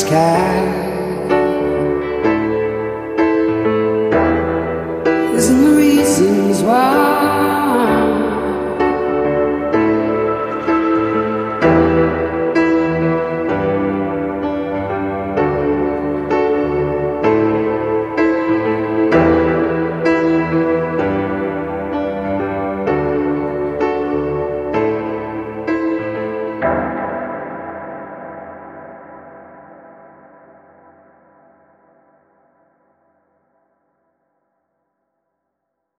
sky.